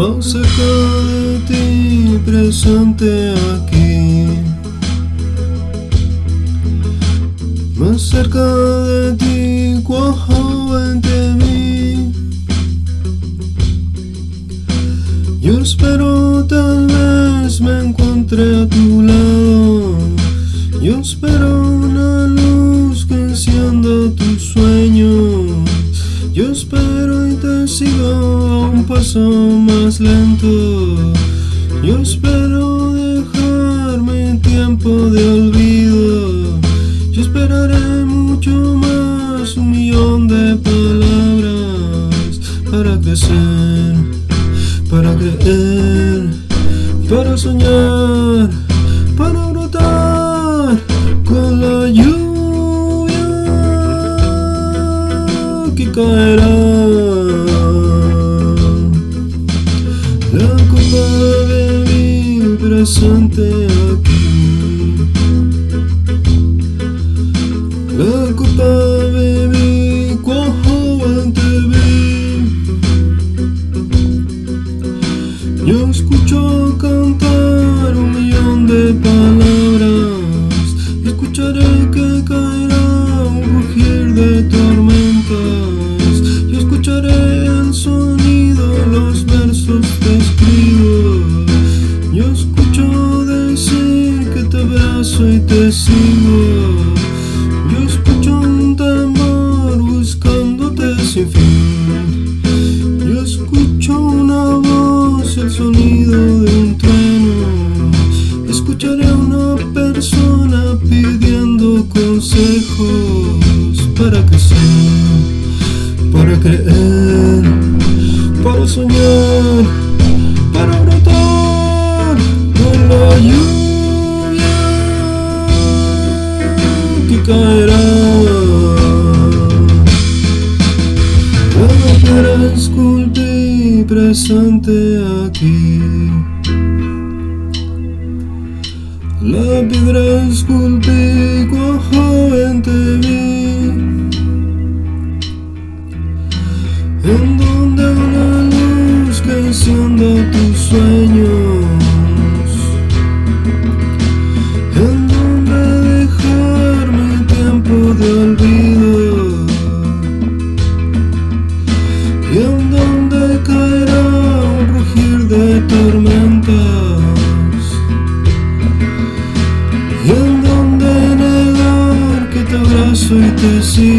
más cerca de ti, presente aquí. Más cerca de ti, cuán te vi. Yo espero tal vez me encuentre a tu lado. Yo espero paso más lento. Yo espero dejarme tiempo de olvido. Yo esperaré mucho más, un millón de palabras para crecer, para creer, para soñar, para brotar con la lluvia que caerá. Mi presente aquí. La copa cuán joven te vi. Yo escucho cantar un millón de palabras. Escucharé te abrazo y te sigo. Yo escucho un tambor buscándote sin fin. Yo escucho una voz, el sonido de un trueno. Escucharé a una persona pidiendo consejos para crecer, para creer, para soñar, presente aquí. La piedra esculpí joven te vi. En donde una luz que encienda tus sueños.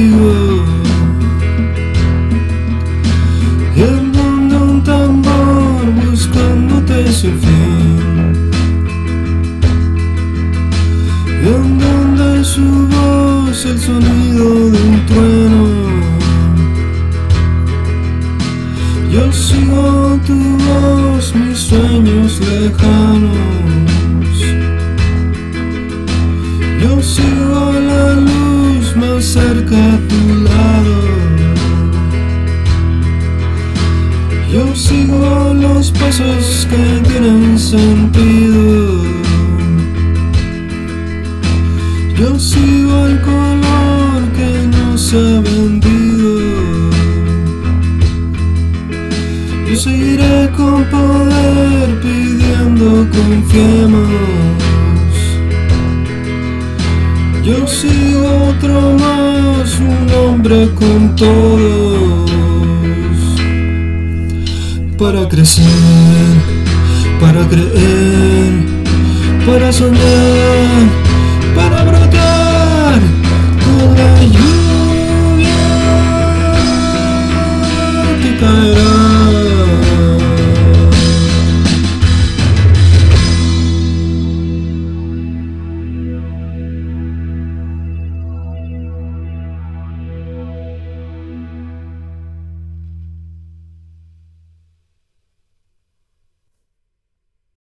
Sigo. Y en donde un tambor buscándote sin fin. Y en donde su voz el sonido de un trueno. Yo sigo tu voz, mis sueños lejanos. Yo sigo la luz más cerca a tu lado. Yo sigo los pasos que tienen sentido. Yo sigo el color que no se ha vendido. Yo seguiré con poder pidiendo confiemos. Yo sigo otro más, un hombre con todos. Para crecer, para creer, para soñar,